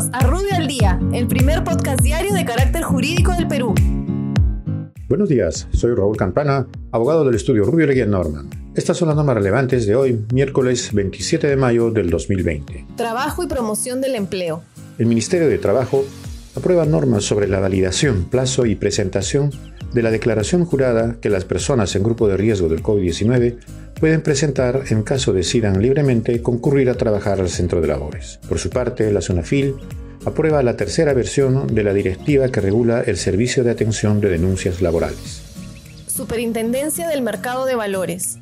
Bienvenidos a Rubio al Día, el primer podcast diario de carácter jurídico del Perú. Buenos días, soy Raúl Campana, abogado del estudio Rubio Leguía Norman. Estas son las normas relevantes de hoy, miércoles 27 de mayo del 2020. Trabajo y promoción del empleo. El Ministerio de Trabajo aprueba normas sobre la validación, plazo y presentación de la declaración jurada que las personas en grupo de riesgo del COVID-19 pueden presentar en caso decidan libremente concurrir a trabajar al centro de labores. Por su parte, la FIL aprueba la tercera versión de la directiva que regula el servicio de atención de denuncias laborales. Superintendencia del Mercado de Valores.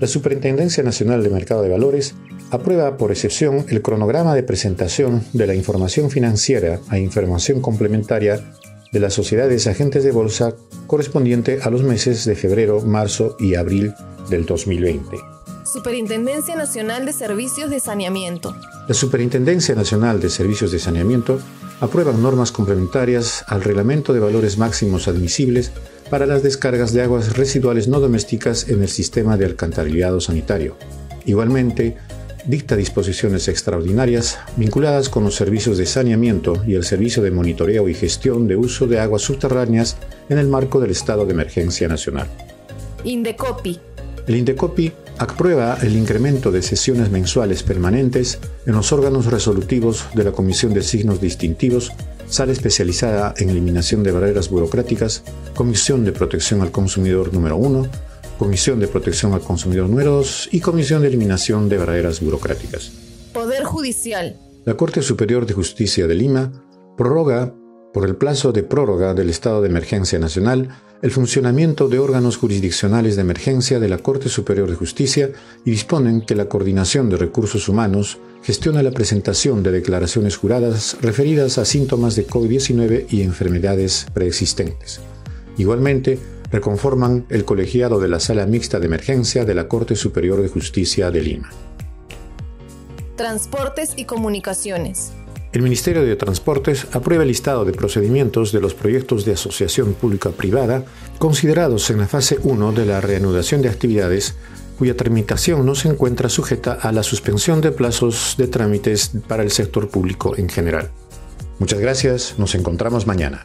La Superintendencia Nacional de Mercado de Valores aprueba por excepción el cronograma de presentación de la información financiera a información complementaria de las sociedades agentes de bolsa correspondiente a los meses de febrero, marzo y abril del 2020. Superintendencia Nacional de Servicios de Saneamiento. La Superintendencia Nacional de Servicios de Saneamiento aprueba normas complementarias al reglamento de valores máximos admisibles para las descargas de aguas residuales no domésticas en el sistema de alcantarillado sanitario. Igualmente, dicta disposiciones extraordinarias vinculadas con los servicios de saneamiento y el servicio de monitoreo y gestión de uso de aguas subterráneas en el marco del estado de emergencia nacional. Indecopi. El Indecopi aprueba el incremento de sesiones mensuales permanentes en los órganos resolutivos de la Comisión de Signos Distintivos, sala especializada en eliminación de barreras burocráticas, Comisión de Protección al Consumidor número 1, Comisión de Protección al Consumidor número 2 y Comisión de Eliminación de Barreras Burocráticas. Poder Judicial. La Corte Superior de Justicia de Lima prorroga, por el plazo de prórroga del estado de emergencia nacional, el funcionamiento de órganos jurisdiccionales de emergencia de la Corte Superior de Justicia y disponen que la Coordinación de Recursos Humanos gestiona la presentación de declaraciones juradas referidas a síntomas de COVID-19 y enfermedades preexistentes. Igualmente, reconforman el colegiado de la Sala Mixta de Emergencia de la Corte Superior de Justicia de Lima. Transportes y Comunicaciones. El Ministerio de Transportes aprueba el listado de procedimientos de los proyectos de asociación pública-privada considerados en la fase 1 de la reanudación de actividades cuya tramitación no se encuentra sujeta a la suspensión de plazos de trámites para el sector público en general. Muchas gracias, nos encontramos mañana.